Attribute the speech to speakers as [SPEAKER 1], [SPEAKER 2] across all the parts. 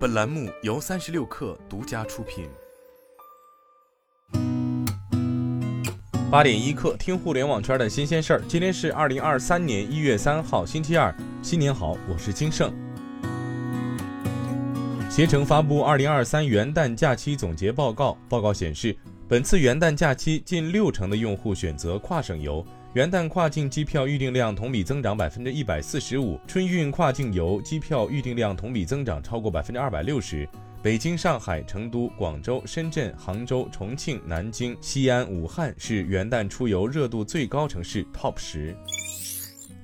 [SPEAKER 1] 本栏目由三十六氪独家出品。
[SPEAKER 2] 八点一刻，听互联网圈的新鲜事儿。今天是二零二三年一月三号，星期二。新年好，我是金盛。携程发布二零二三元旦假期总结报告，报告显示，本次元旦假期近六成的用户选择跨省游。元旦跨境机票预订量同比增长百分之一百四十五，春运跨境游机票预订量同比增长超过百分之二百六十。北京、上海、成都、广州、深圳、杭州、重庆、南京、西安、武汉是元旦出游热度最高城市 TOP 十。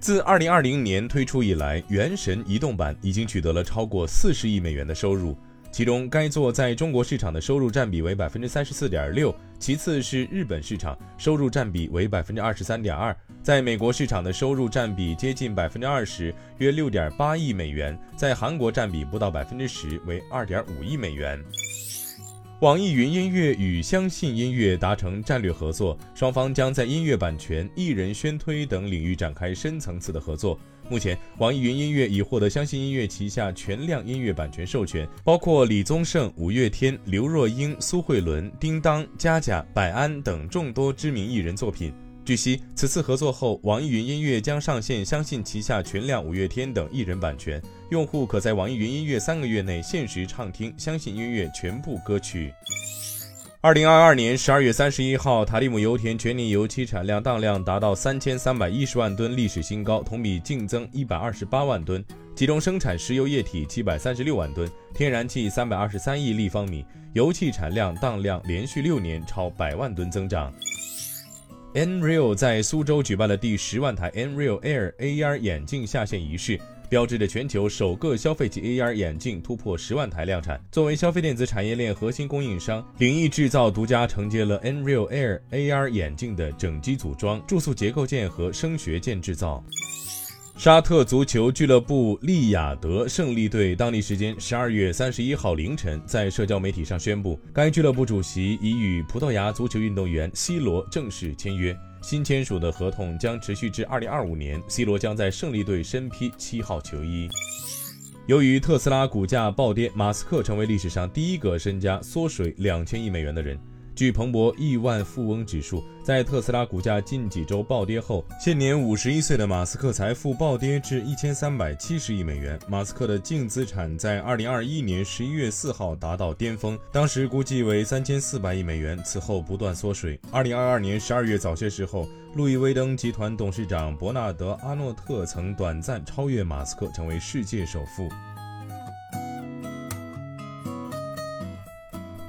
[SPEAKER 2] 自二零二零年推出以来，《原神》移动版已经取得了超过四十亿美元的收入。其中，该作在中国市场的收入占比为百分之三十四点六，其次是日本市场，收入占比为百分之二十三点二，在美国市场的收入占比接近百分之二十，约六点八亿美元，在韩国占比不到百分之十，为二点五亿美元。网易云音乐与相信音乐达成战略合作，双方将在音乐版权、艺人宣推等领域展开深层次的合作。目前，网易云音乐已获得相信音乐旗下全量音乐版权授权，包括李宗盛、五月天、刘若英、苏慧伦、叮当、佳佳、百安等众多知名艺人作品。据悉，此次合作后，网易云音乐将上线相信旗下全量五月天等艺人版权，用户可在网易云音乐三个月内限时畅听相信音乐全部歌曲。二零二二年十二月三十一号，塔利姆油田全年油气产量当量达到三千三百一十万吨，历史新高，同比净增一百二十八万吨，其中生产石油液体七百三十六万吨，天然气三百二十三亿立方米，油气产量当量连续六年超百万吨增长。Nreal 在苏州举办了第十万台 Nreal Air AR 眼镜下线仪式，标志着全球首个消费级 AR 眼镜突破十万台量产。作为消费电子产业链核心供应商，领益制造独家承接了 Nreal Air AR 眼镜的整机组装、注塑结构件和声学件制造。沙特足球俱乐部利雅得胜利队当地时间十二月三十一号凌晨在社交媒体上宣布，该俱乐部主席已与葡萄牙足球运动员 C 罗正式签约，新签署的合同将持续至二零二五年，C 罗将在胜利队身披七号球衣。由于特斯拉股价暴跌，马斯克成为历史上第一个身家缩水两千亿美元的人。据彭博亿万富翁指数，在特斯拉股价近几周暴跌后，现年五十一岁的马斯克财富暴跌至一千三百七十亿美元。马斯克的净资产在二零二一年十一月四号达到巅峰，当时估计为三千四百亿美元，此后不断缩水。二零二二年十二月早些时候，路易威登集团董事长伯纳德阿诺特曾短暂超越马斯克，成为世界首富。